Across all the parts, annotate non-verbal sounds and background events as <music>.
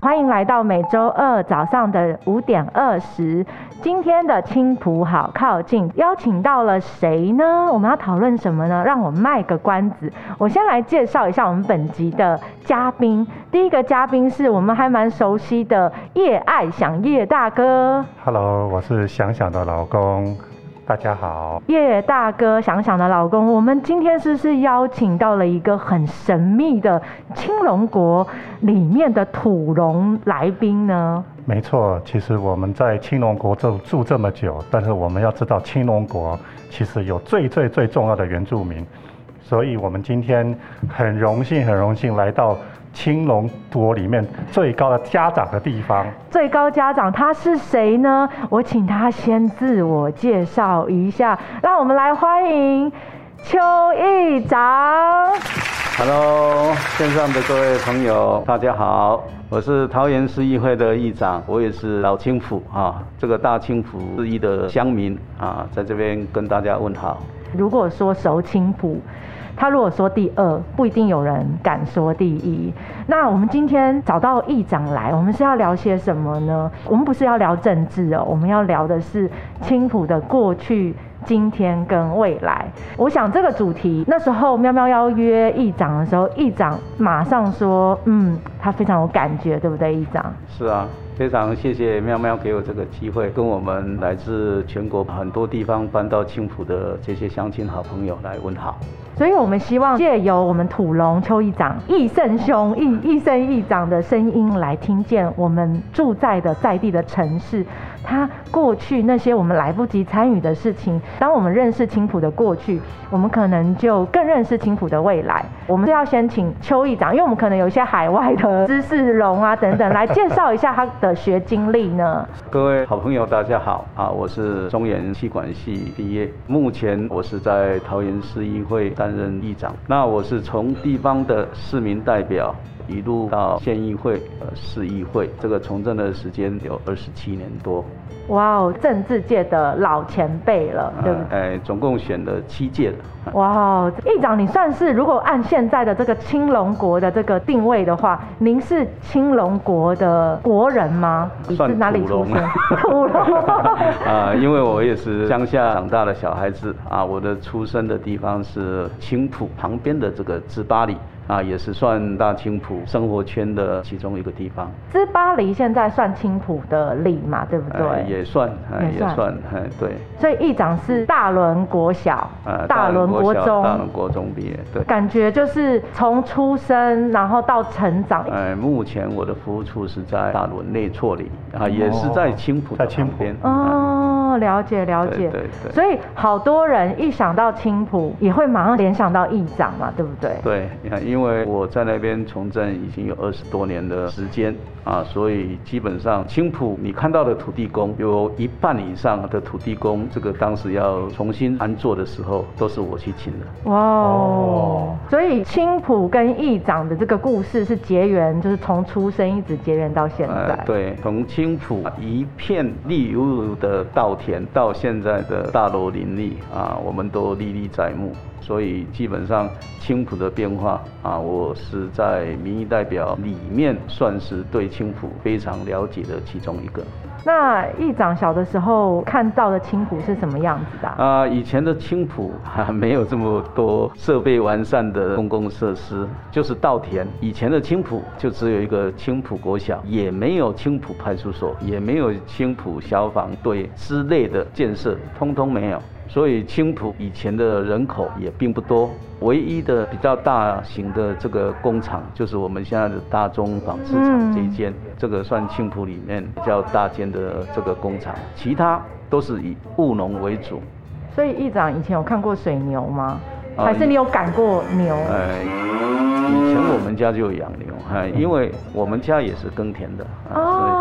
欢迎来到每周二早上的五点二十。今天的青浦好靠近，邀请到了谁呢？我们要讨论什么呢？让我卖个关子。我先来介绍一下我们本集的嘉宾。第一个嘉宾是我们还蛮熟悉的叶爱想叶大哥。Hello，我是想想的老公，大家好。叶大哥，想想的老公，我们今天是不是邀请到了一个很神秘的青龙国里面的土龙来宾呢？没错，其实我们在青龙国住住这么久，但是我们要知道青龙国其实有最最最重要的原住民，所以我们今天很荣幸很荣幸来到青龙国里面最高的家长的地方。最高家长他是谁呢？我请他先自我介绍一下，让我们来欢迎邱议长。Hello，线上的各位朋友，大家好，我是桃园市议会的议长，我也是老青浦啊，这个大青浦市一的乡民啊，在这边跟大家问好。如果说熟青浦，他如果说第二，不一定有人敢说第一。那我们今天找到议长来，我们是要聊些什么呢？我们不是要聊政治哦，我们要聊的是青浦的过去。今天跟未来，我想这个主题那时候喵喵邀约议长的时候，议长马上说，嗯，他非常有感觉，对不对，议长？是啊，非常谢谢喵喵给我这个机会，跟我们来自全国很多地方搬到青浦的这些乡亲好朋友来问好。所以我们希望借由我们土龙邱议长、义胜兄、义义胜议长的声音，来听见我们住在的在地的城市，他过去那些我们来不及参与的事情。当我们认识青浦的过去，我们可能就更认识青浦的未来。我们是要先请邱议长，因为我们可能有一些海外的知识龙啊等等，来介绍一下他的学经历呢。各位好朋友，大家好啊！我是中原气管系毕业，目前我是在桃园市议会担任议长。那我是从地方的市民代表一路到县议会、呃市议会，这个从政的时间有二十七年多。哇哦，政治界的老前辈了，对不对？呃哎，总共选了七届了。哇哦，议长，你算是如果按现在的这个青龙国的这个定位的话，您是青龙国的国人吗？你是算哪里出生？<laughs> 土龙。<laughs> 啊，因为我也是乡下长大的小孩子啊，我的出生的地方是青浦旁边的这个芝巴里啊，也是算大青浦生活圈的其中一个地方。芝巴黎现在算青浦的里嘛，对不对？呃也算，呃也算哎，对，所以议长是大伦国小、呃大伦国中，大伦国中毕业，对。感觉就是从出生然后到成长。呃，目前我的服务处是在大伦内厝里啊，也是在青浦的在青浦边。哦，了解了解。对对对所以好多人一想到青浦，也会马上联想到议长嘛，对不对？对，你看，因为我在那边从政已经有二十多年的时间啊，所以基本上青浦你看到的土地公有一半以上的土地公，这个当时要重新安坐的时候，都是我去请的。哇哦哦，所以青浦跟议长的这个故事是结缘，就是从出生一直结缘到现在。呃，对，从青浦一片绿油油的稻田到现在的大楼林立啊，我们都历历在目。所以基本上青浦的变化啊，我是在民意代表里面算是对青浦非常了解的其中一个。那议长小的时候看到的青浦是什么样子的啊、啊，以前的青浦还没有这么多设备完善的公共设施，就是稻田。以前的青浦就只有一个青浦国小，也没有青浦派出所，也没有青浦消防队之类的建设，通通没有。所以青浦以前的人口也并不多，唯一的比较大型的这个工厂就是我们现在的大中纺织厂这一间，这个算青浦里面比较大间的这个工厂，其他都是以务农为主。所以议长以前有看过水牛吗？啊还是你有赶过牛？哎，以前我们家就有养牛，哎，因为我们家也是耕田的，啊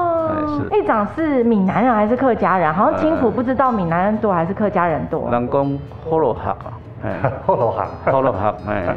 是。议长是闽南人还是客家人？好像青浦不知道闽南人多还是客家人多。人讲呼罗客啊，哎，<laughs> 后路客，后路客，哎，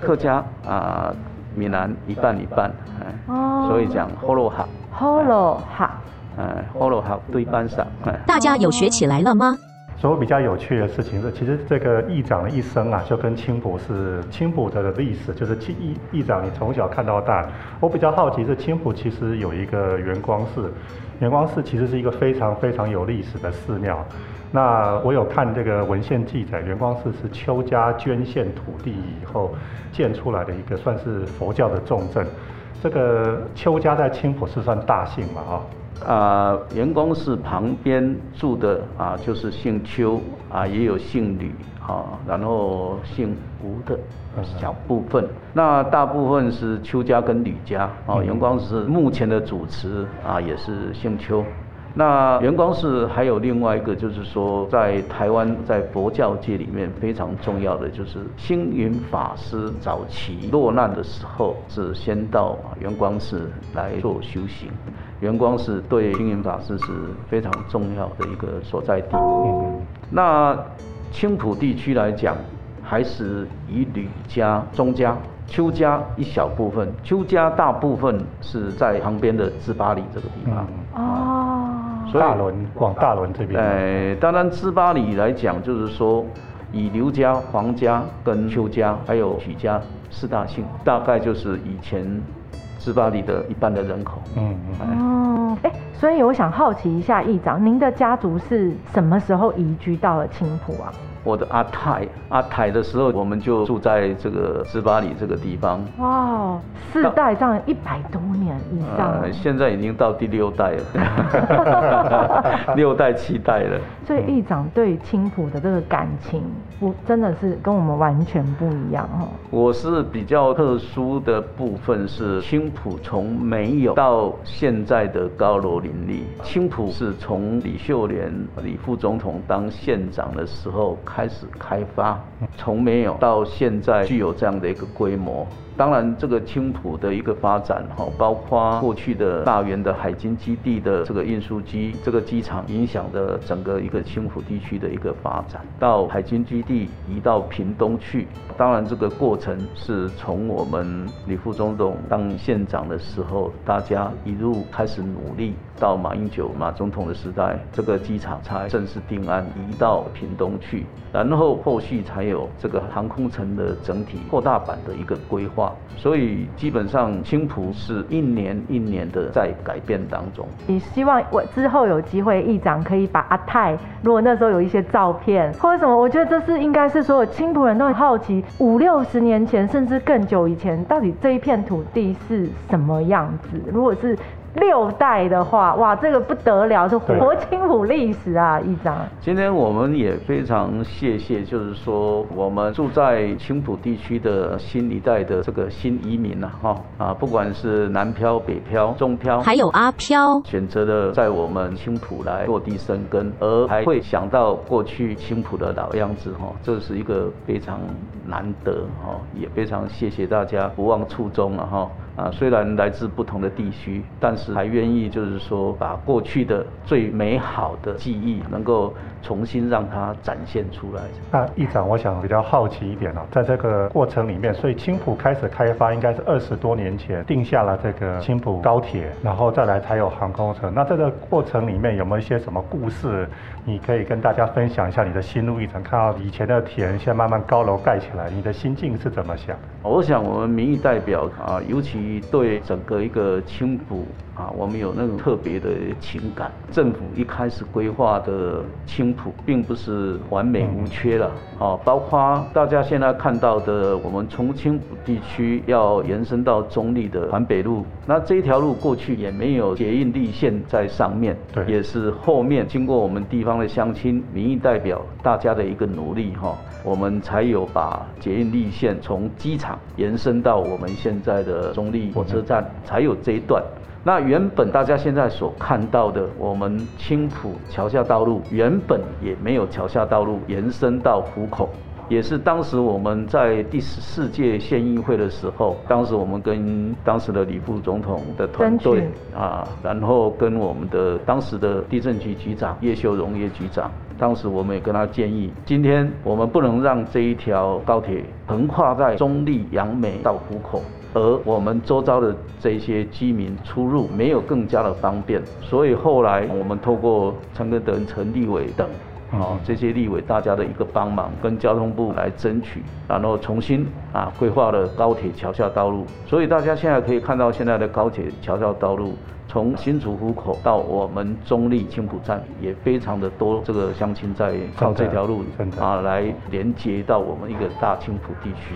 客家啊，闽南一半一半，哎，哦所以讲呼罗客，Holo 哈，哎，呼罗客对半上，哎，大家有学起来了吗？所以比较有趣的事情是，其实这个议长的一生啊，就跟青浦是青浦的历史，就是青议议长你从小看到大。我比较好奇是青浦其实有一个圆光寺，圆光寺其实是一个非常非常有历史的寺庙。那我有看这个文献记载，圆光寺是邱家捐献土地以后建出来的一个算是佛教的重镇。这个邱家在青浦是算大姓嘛？哈。啊，圆光寺旁边住的啊，就是姓邱啊，也有姓吕啊，然后姓吴的小部分。那大部分是邱家跟吕家啊。圆光寺目前的主持啊，也是姓邱。那圆光寺还有另外一个，就是说在台湾在佛教界里面非常重要的，就是星云法师早期落难的时候，是先到圆光寺来做修行。圆光寺对星云法师是非常重要的一个所在地。那青浦地区来讲，还是以吕家、钟家、邱家一小部分，邱家大部分是在旁边的芝巴里这个地方。哦。大轮往大轮这边。哎，当然，芝巴里来讲，就是说，以刘家、黄家跟邱家还有许家四大姓，大概就是以前芝巴里的一半的人口。嗯嗯。哦，哎，所以我想好奇一下，议长，您的家族是什么时候移居到了青浦啊？我的阿泰，阿泰的时候，我们就住在这个十八里这个地方。哇，四代这样一百多年以上。现在已经到第六代了，<laughs> 六代七代了。所以议长对青浦的这个感情，我真的是跟我们完全不一样哦。我是比较特殊的部分是青浦从没有到现在的高楼林立。青浦是从李秀莲李副总统当县长的时候。开始开发，从没有到现在具有这样的一个规模。当然，这个青浦的一个发展哈，包括过去的大元的海军基地的这个运输机、这个机场，影响的整个一个青浦地区的一个发展。到海军基地移到屏东去，当然这个过程是从我们李副总统当县长的时候，大家一路开始努力，到马英九马总统的时代，这个机场才正式定案移到屏东去，然后后续才有这个航空城的整体扩大版的一个规划。所以基本上青浦是一年一年的在改变当中。你希望我之后有机会，议长可以把阿泰，如果那时候有一些照片或者什么，我觉得这是应该是所有青浦人都很好奇，五六十年前甚至更久以前，到底这一片土地是什么样子？如果是。六代的话，哇，这个不得了，是活青浦历史啊，一张。今天我们也非常谢谢，就是说我们住在青浦地区的新一代的这个新移民呐，哈啊，不管是南漂、北漂、中漂，还有阿漂，选择的在我们青浦来落地生根，而还会想到过去青浦的老样子，哈，这是一个非常难得，哈，也非常谢谢大家不忘初衷了，哈。啊，虽然来自不同的地区，但是还愿意就是说，把过去的最美好的记忆能够重新让它展现出来。那议长，我想比较好奇一点哦，在这个过程里面，所以青浦开始开发应该是二十多年前定下了这个青浦高铁，然后再来才有航空城。那这个过程里面有没有一些什么故事？你可以跟大家分享一下你的心路历程。看到以前的田，现在慢慢高楼盖起来，你的心境是怎么想？我想我们民意代表啊，尤其对整个一个青浦。啊，我们有那种特别的情感。政府一开始规划的青浦，并不是完美无缺了。啊，包括大家现在看到的，我们从青浦地区要延伸到中立的环北路，那这一条路过去也没有捷运立线在上面，对，也是后面经过我们地方的乡亲、民意代表大家的一个努力，哈，我们才有把捷运立线从机场延伸到我们现在的中立火车站，才有这一段。那原本大家现在所看到的，我们青浦桥下道路原本也没有桥下道路延伸到湖口，也是当时我们在第十四届县议会的时候，当时我们跟当时的李副总统的团队啊，然后跟我们的当时的地震局局长叶秀荣叶局长，当时我们也跟他建议，今天我们不能让这一条高铁横跨在中立、杨梅到湖口。而我们周遭的这些居民出入没有更加的方便，所以后来我们透过陈根德、陈立伟等，哦，这些立委大家的一个帮忙，跟交通部来争取，然后重新啊规划了高铁桥下道路。所以大家现在可以看到现在的高铁桥下道路。从新竹湖口到我们中立青浦站，也非常的多这个乡亲在靠这条路啊来连接到我们一个大青浦地区。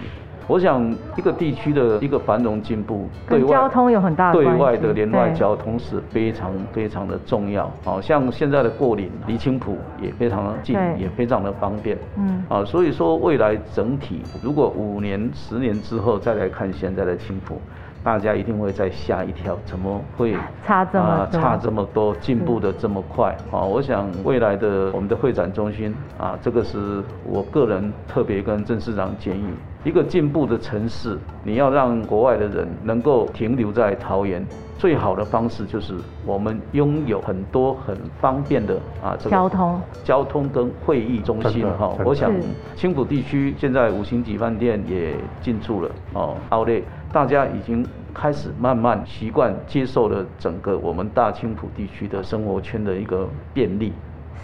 我想一个地区的一个繁荣进步，对交通有很大对外的连外交通是非常非常的重要。好像现在的过岭离青浦也非常的近，也非常的方便。嗯，啊，所以说未来整体如果五年、十年之后再来看现在的青浦。大家一定会再吓一跳，怎么会差这么差这么多，进步的这么快？啊，我想未来的我们的会展中心啊，这个是我个人特别跟郑市长建议，一个进步的城市，你要让国外的人能够停留在桃园，最好的方式就是我们拥有很多很方便的啊，这个交通交通跟会议中心哈。我想青浦地区现在五星级饭店也进驻了哦，奥利。大家已经开始慢慢习惯接受了整个我们大青浦地区的生活圈的一个便利。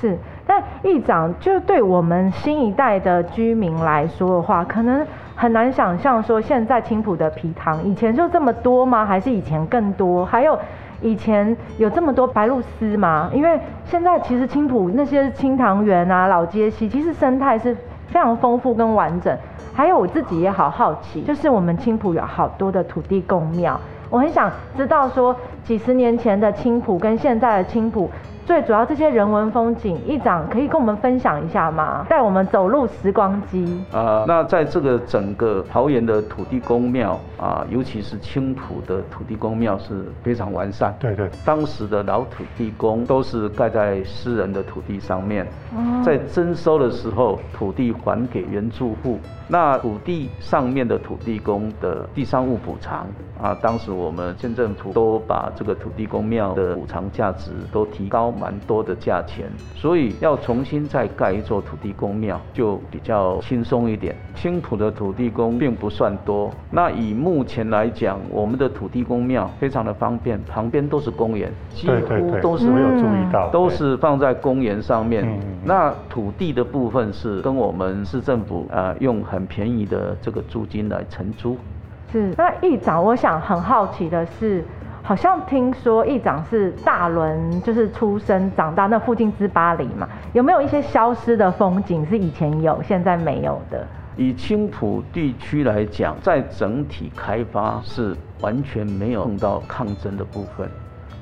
是，但议长就对我们新一代的居民来说的话，可能很难想象说现在青浦的皮糖以前就这么多吗？还是以前更多？还有以前有这么多白鹭丝吗？因为现在其实青浦那些青塘园啊、老街溪，其实生态是非常丰富跟完整。还有我自己也好好奇，就是我们青浦有好多的土地公庙，我很想知道说几十年前的青浦跟现在的青浦。最主要这些人文风景，议长可以跟我们分享一下吗？带我们走入时光机。啊，那在这个整个桃园的土地公庙啊，尤其是青浦的土地公庙是非常完善。对对。当时的老土地公都是盖在私人的土地上面，在征收的时候，土地还给原住户。那土地上面的土地公的地上物补偿啊，当时我们县政府都把这个土地公庙的补偿价值都提高蛮多的价钱，所以要重新再盖一座土地公庙就比较轻松一点。青浦的土地公并不算多，那以目前来讲，我们的土地公庙非常的方便，旁边都是公园，几乎都是没有注意到，都是放在公园上面。那土地的部分是跟我们市政府啊用很便宜的这个租金来承租，是。那议长，我想很好奇的是，好像听说议长是大轮，就是出生长大那附近之巴黎嘛，有没有一些消失的风景是以前有现在没有的？以青浦地区来讲，在整体开发是完全没有碰到抗争的部分，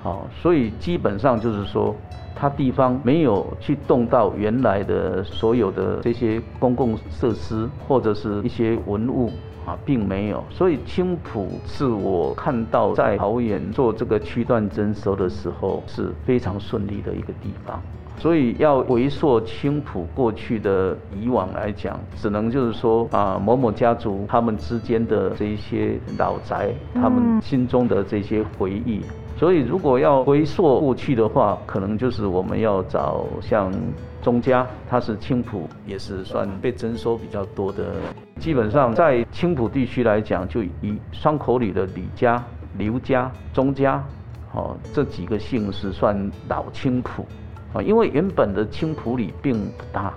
好，所以基本上就是说。它地方没有去动到原来的所有的这些公共设施或者是一些文物啊，并没有。所以青浦是我看到在桃园做这个区段征收的时候是非常顺利的一个地方。所以要回溯青浦过去的以往来讲，只能就是说啊，某某家族他们之间的这一些老宅，他们心中的这些回忆。所以，如果要回溯过去的话，可能就是我们要找像钟家，他是青浦，也是算被征收比较多的。基本上在青浦地区来讲，就以双口里的李家、刘家、钟家，哦，这几个姓是算老青浦，啊，因为原本的青浦里并不大。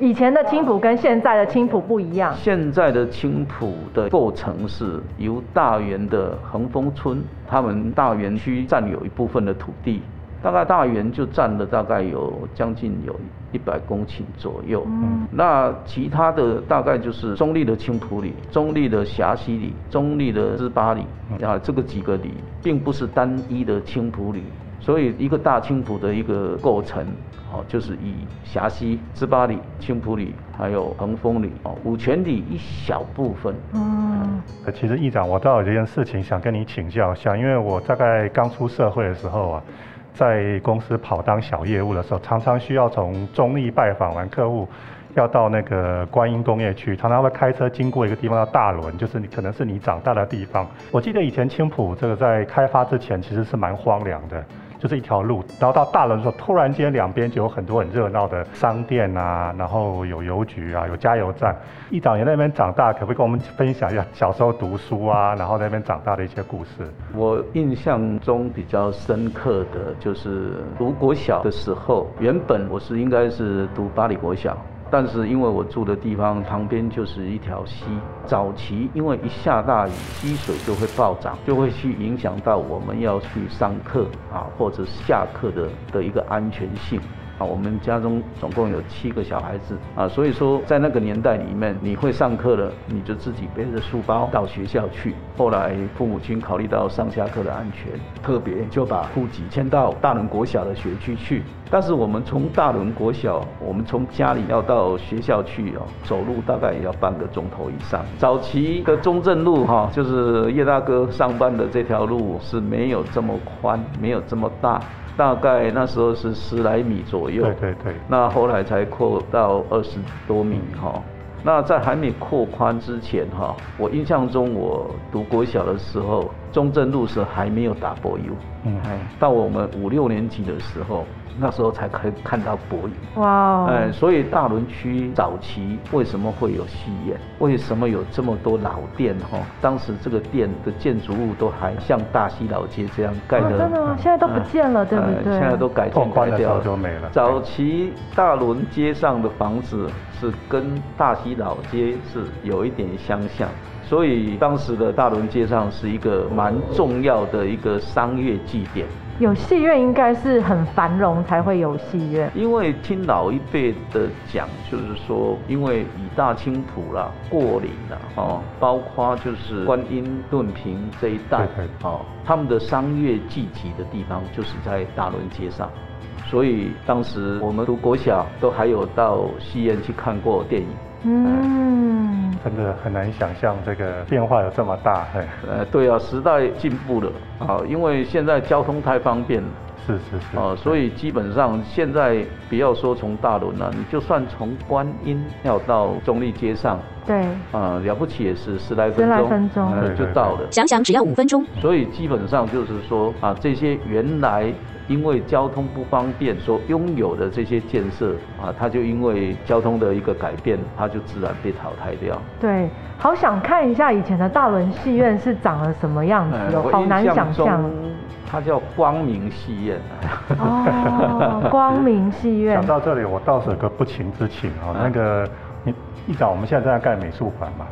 以前的青浦跟现在的青浦不一样。现在的青浦的构成是由大园的恒丰村，他们大园区占有一部分的土地，大概大园就占了大概有将近有一百公顷左右。嗯。那其他的大概就是中立的青浦里、中立的霞西里、中立的芝巴里啊，这个几个里，并不是单一的青浦里。所以一个大青浦的一个构成，哦，就是以霞西、芝巴里、青浦里，还有横峰里、哦，五泉里一小部分。嗯，其实议长，我倒有一件事情想跟你请教一下，因为我大概刚出社会的时候啊，在公司跑当小业务的时候，常常需要从中立拜访完客户。要到那个观音工业区，常常会开车经过一个地方叫大轮，就是你可能是你长大的地方。我记得以前青浦这个在开发之前其实是蛮荒凉的，就是一条路。然后到大轮的时候，突然间两边就有很多很热闹的商店啊，然后有邮局啊，有加油站。一长也在那边长大，可不可以跟我们分享一下小时候读书啊，然后那边长大的一些故事？我印象中比较深刻的就是读国小的时候，原本我是应该是读巴黎国小。但是因为我住的地方旁边就是一条溪，早期因为一下大雨，溪水就会暴涨，就会去影响到我们要去上课啊，或者下课的的一个安全性。啊，我们家中总共有七个小孩子啊，所以说在那个年代里面，你会上课了，你就自己背着书包到学校去。后来父母亲考虑到上下课的安全，特别就把户籍迁到大伦国小的学区去。但是我们从大伦国小，我们从家里要到学校去哦，走路大概也要半个钟头以上。早期的中正路哈，就是叶大哥上班的这条路是没有这么宽，没有这么大。大概那时候是十来米左右，对对对。那后来才扩到二十多米哈。那在还没扩宽之前哈，我印象中我读国小的时候，中正路是还没有打柏油。嗯。哎，到我们五六年级的时候。那时候才可以看到柏油哇，哎，所以大轮区早期为什么会有戏院？为什么有这么多老店？哈，当时这个店的建筑物都还像大溪老街这样盖的，真的吗？现在都不见了，对不对？现在都改建改掉就没了。早期大轮街上的房子是跟大溪老街是有一点相像，所以当时的大轮街上是一个蛮重要的一个商业祭典。有戏院应该是很繁荣才会有戏院，因为听老一辈的讲，就是说，因为以大清浦啦、过岭啦，哦，包括就是观音顿平这一带，哦，他们的商业聚集的地方就是在大轮街上，所以当时我们读国小都还有到戏院去看过电影。嗯，真的很难想象这个变化有这么大。呃，对啊，时代进步了啊，因为现在交通太方便了。是是是。啊，所以基本上现在不要说从大轮了，你就算从观音要到中立街上，对，啊，了不起也是十来分钟，十来分钟就到了。想想只要五分钟。所以基本上就是说啊，这些原来。因为交通不方便，所拥有的这些建设啊，它就因为交通的一个改变，它就自然被淘汰掉。对，好想看一下以前的大轮戏院是长了什么样子哦，好难想象。它叫光明戏院。哦，光明戏院。<laughs> 讲到这里，我倒是有个不情之请啊，那个你一早我们现在正在盖美术馆嘛。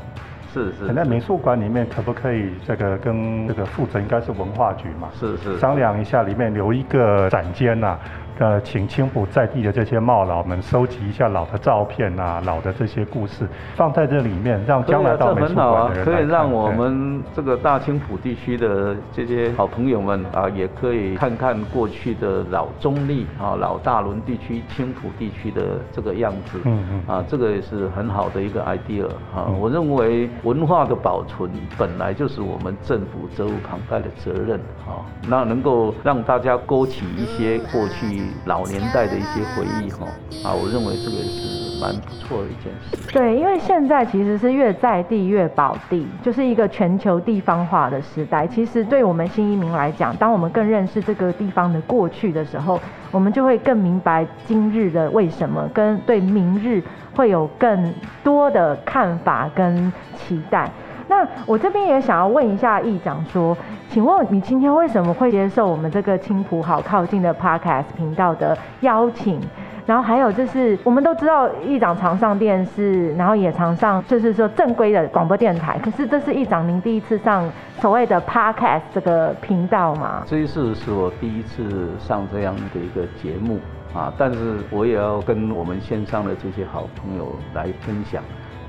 是是，在美术馆里面可不可以这个跟这个负责应该是文化局嘛？是是，商量一下，里面留一个展间呐。呃，请青浦在地的这些茂老们收集一下老的照片啊，老的这些故事，放在这里面，让将来到美术馆的人可以让我们这个大青浦地区的这些好朋友们啊，也可以看看过去的老中立啊、老大伦地区、青浦地区的这个样子。嗯嗯。啊，这个也是很好的一个 idea 啊。我认为文化的保存本来就是我们政府责无旁贷的责任啊。那能够让大家勾起一些过去。老年代的一些回忆哈啊，我认为这个是蛮不错的一件事。对，因为现在其实是越在地越保地，就是一个全球地方化的时代。其实对我们新移民来讲，当我们更认识这个地方的过去的时候，我们就会更明白今日的为什么，跟对明日会有更多的看法跟期待。那我这边也想要问一下议长说，请问你今天为什么会接受我们这个青浦好靠近的 Podcast 频道的邀请？然后还有就是，我们都知道议长常上电视，然后也常上就是说正规的广播电台。可是这是议长您第一次上所谓的 Podcast 这个频道吗？这一次是我第一次上这样的一个节目啊，但是我也要跟我们线上的这些好朋友来分享。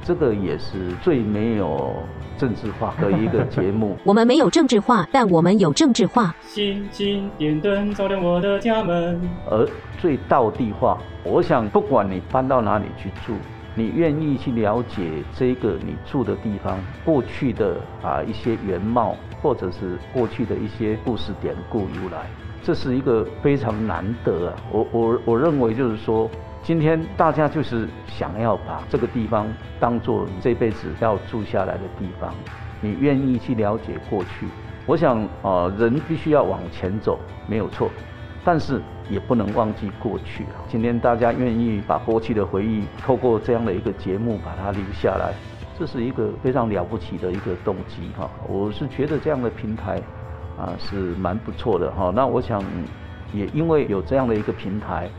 这个也是最没有政治化的一个节目。<laughs> 我们没有政治化，但我们有政治化。星星点灯照亮我的家门。而最道地化，我想不管你搬到哪里去住，你愿意去了解这个你住的地方过去的啊一些原貌，或者是过去的一些故事典故由来，这是一个非常难得啊。我我我认为就是说。今天大家就是想要把这个地方当做这辈子要住下来的地方，你愿意去了解过去。我想啊，人必须要往前走，没有错。但是也不能忘记过去。今天大家愿意把过去的回忆透过这样的一个节目把它留下来，这是一个非常了不起的一个动机哈。我是觉得这样的平台啊是蛮不错的哈。那我想也因为有这样的一个平台。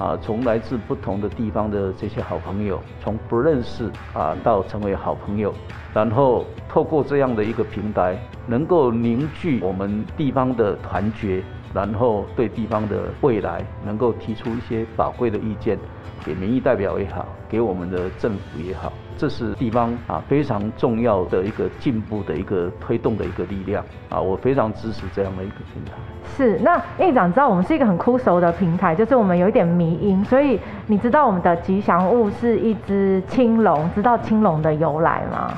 啊，从来自不同的地方的这些好朋友，从不认识啊到成为好朋友，然后透过这样的一个平台，能够凝聚我们地方的团结，然后对地方的未来能够提出一些宝贵的意见，给民意代表也好，给我们的政府也好，这是地方啊非常重要的一个进步的一个推动的一个力量啊，我非常支持这样的一个平台。是，那议长知道我们是一个很枯熟的平台，就是我们有一点迷音，所以你知道我们的吉祥物是一只青龙，知道青龙的由来吗？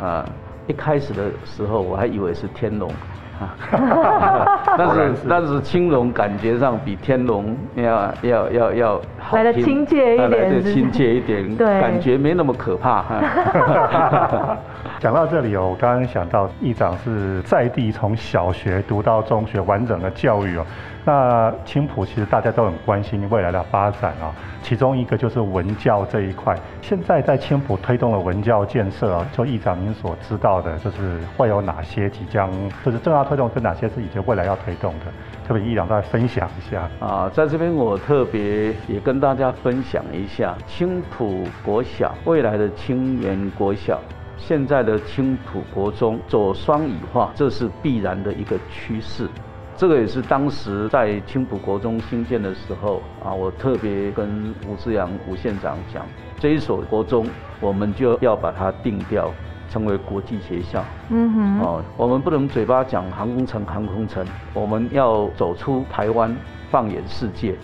啊，一开始的时候我还以为是天龙，<laughs> 但是但是青龙感觉上比天龙要要要要来的亲切一点，来的亲切一点，<laughs> 对，感觉没那么可怕。<laughs> 讲到这里哦，我刚刚想到议长是在地从小学读到中学完整的教育哦。那青浦其实大家都很关心未来的发展啊，其中一个就是文教这一块。现在在青浦推动了文教建设啊，就议长您所知道的，就是会有哪些即将就是正要推动，是哪些是以及未来要推动的？特别议长再分享一下啊，在这边我特别也跟大家分享一下青浦国小未来的青源国小。现在的青浦国中走双语化，这是必然的一个趋势。这个也是当时在青浦国中兴建的时候啊，我特别跟吴志阳吴县长讲，这一所国中我们就要把它定掉成为国际学校。嗯哼。哦，我们不能嘴巴讲航空城，航空城，我们要走出台湾，放眼世界。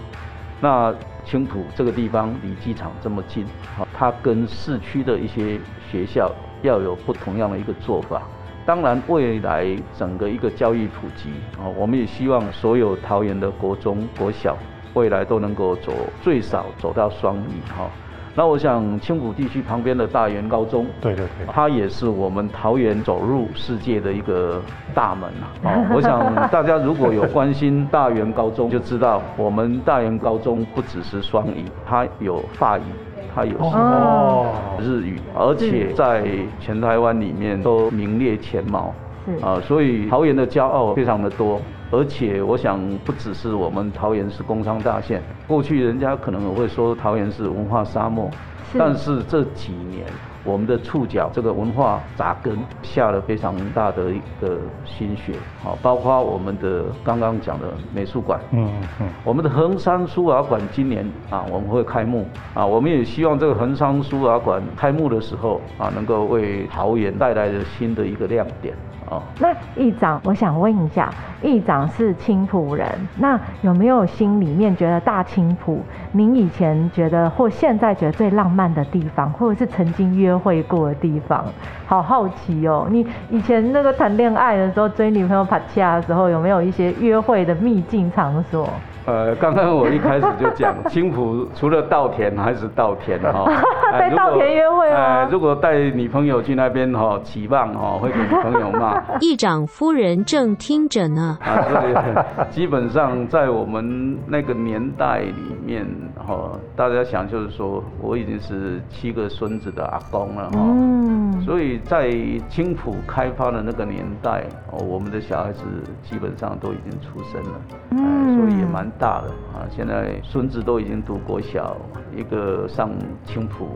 那青浦这个地方离机场这么近，好，它跟市区的一些学校。要有不同样的一个做法。当然，未来整个一个教育普及啊，我们也希望所有桃园的国中、国小未来都能够走最少走到双语哈。那我想青浦地区旁边的大园高中，对对对，它也是我们桃园走入世界的一个大门啊。我想 <laughs> 大家如果有关心大园高中，就知道我们大园高中不只是双语，它有法语。它有日语，而且在全台湾里面都名列前茅，啊，所以桃园的骄傲非常的多，而且我想不只是我们桃园是工商大县，过去人家可能会说桃园是文化沙漠，但是这几年。我们的触角这个文化扎根下了非常大的一个心血，好，包括我们的刚刚讲的美术馆，嗯嗯，我们的衡山书画馆今年啊我们会开幕，啊，我们也希望这个衡山书画馆开幕的时候啊能够为桃园带来的新的一个亮点。那议长，我想问一下，议长是青浦人，那有没有心里面觉得大青浦，您以前觉得或现在觉得最浪漫的地方，或者是曾经约会过的地方？好好奇哦，你以前那个谈恋爱的时候，追女朋友、帕恰的时候，有没有一些约会的秘境场所？呃，刚刚我一开始就讲，青浦除了稻田还是稻田哈。<laughs> 在稻田约会吗？如果带女朋友去那边哈，期望哈会给女朋友骂。<laughs> 议长夫人正听着呢。<laughs> 啊，对，基本上在我们那个年代里面哈，大家想就是说，我已经是七个孙子的阿公了哈。嗯。所以在青浦开发的那个年代，哦，我们的小孩子基本上都已经出生了。嗯。所以也蛮。大了啊！现在孙子都已经读国小，一个上青浦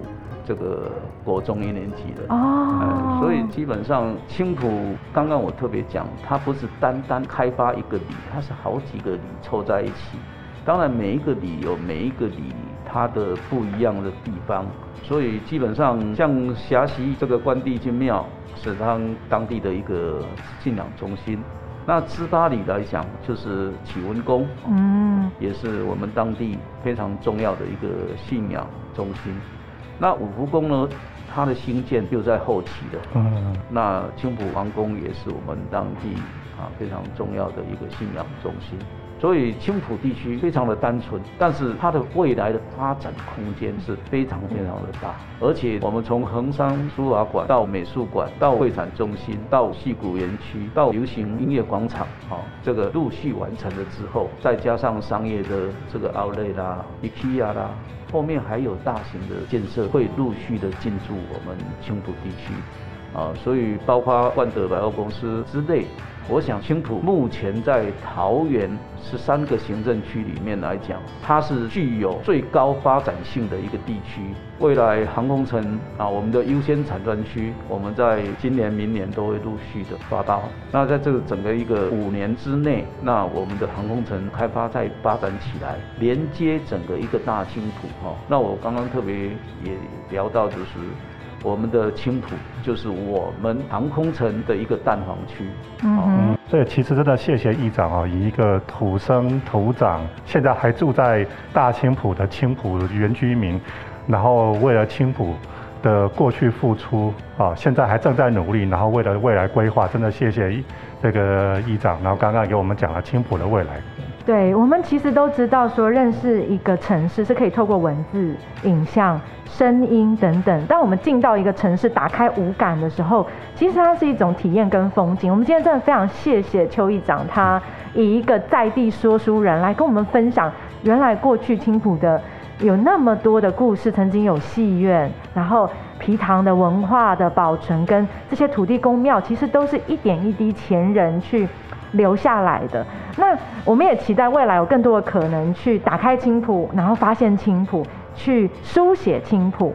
这个国中一年级了哦。所以基本上青浦，刚刚我特别讲，它不是单单开发一个里，它是好几个里凑在一起。当然每一个里有每一个里它的不一样的地方，所以基本上像霞溪这个关帝君庙是它当地的一个信仰中心。那芝巴里来讲，就是启文宫，嗯，也是我们当地非常重要的一个信仰中心。那五福宫呢，它的兴建就在后期的，嗯，那青浦王宫也是我们当地啊非常重要的一个信仰中心。所以青浦地区非常的单纯，但是它的未来的发展空间是非常非常的大。而且我们从衡山书法馆到美术馆，到会展中心，到戏谷园区，到流行音乐广场，啊，这个陆续完成了之后，再加上商业的这个 Outlet 啦、IKEA 啦，后面还有大型的建设会陆续的进驻我们青浦地区。啊，所以包括万德百货公司之类，我想青浦目前在桃园十三个行政区里面来讲，它是具有最高发展性的一个地区。未来航空城啊，我们的优先产专区，我们在今年、明年都会陆续的发到。那在这个整个一个五年之内，那我们的航空城开发再发展起来，连接整个一个大青浦哈。那我刚刚特别也聊到就是。我们的青浦就是我们航空城的一个蛋黄区。嗯，所以其实真的谢谢议长啊，以一个土生土长，现在还住在大青浦的青浦原居民，然后为了青浦的过去付出啊，现在还正在努力，然后为了未来规划，真的谢谢这个议长，然后刚刚给我们讲了青浦的未来。对我们其实都知道，说认识一个城市是可以透过文字、影像、声音等等。当我们进到一个城市，打开五感的时候，其实它是一种体验跟风景。我们今天真的非常谢谢邱议长，他以一个在地说书人来跟我们分享，原来过去青浦的有那么多的故事，曾经有戏院，然后皮塘的文化的保存，跟这些土地公庙，其实都是一点一滴前人去。留下来的那，我们也期待未来有更多的可能去打开青浦，然后发现青浦，去书写青浦。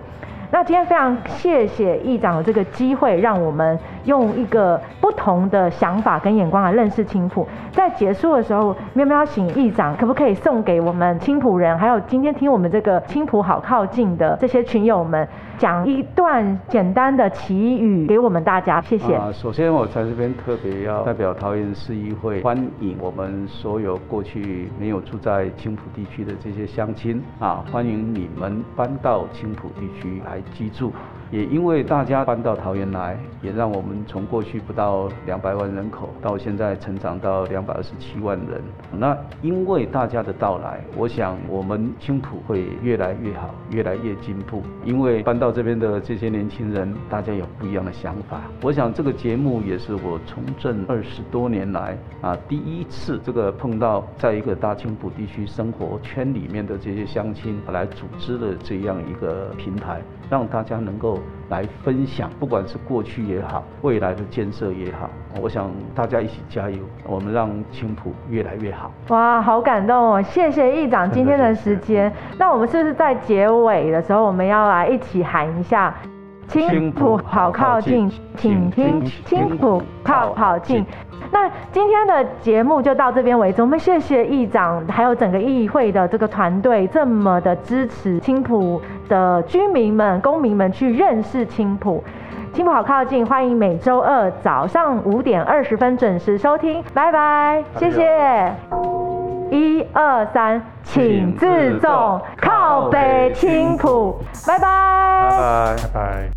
那今天非常谢谢议长的这个机会，让我们用一个不同的想法跟眼光来认识青浦。在结束的时候，喵喵请议长可不可以送给我们青浦人，还有今天听我们这个青浦好靠近的这些群友们，讲一段简单的祈语给我们大家？谢谢。啊，首先我在这边特别要代表桃园市议会欢迎我们所有过去没有住在青浦地区的这些乡亲啊，欢迎你们搬到青浦地区来记住。也因为大家搬到桃园来，也让我们从过去不到两百万人口，到现在成长到两百二十七万人。那因为大家的到来，我想我们青浦会越来越好，越来越进步。因为搬到这边的这些年轻人，大家有不一样的想法。我想这个节目也是我从政二十多年来啊第一次这个碰到在一个大青浦地区生活圈里面的这些乡亲来组织的这样一个平台。让大家能够来分享，不管是过去也好，未来的建设也好，我想大家一起加油，我们让青浦越来越好。哇，好感动哦！谢谢议长今天的时间。那我们是不是在结尾的时候，我们要来一起喊一下“青浦好靠近”，请听“青浦靠好近”。那今天的节目就到这边为止。我们谢谢议长，还有整个议会的这个团队，这么的支持青浦的居民们、公民们去认识青浦。青浦好靠近，欢迎每周二早上五点二十分准时收听。拜拜，谢谢。一二三请自重靠北青浦拜拜。拜拜拜拜。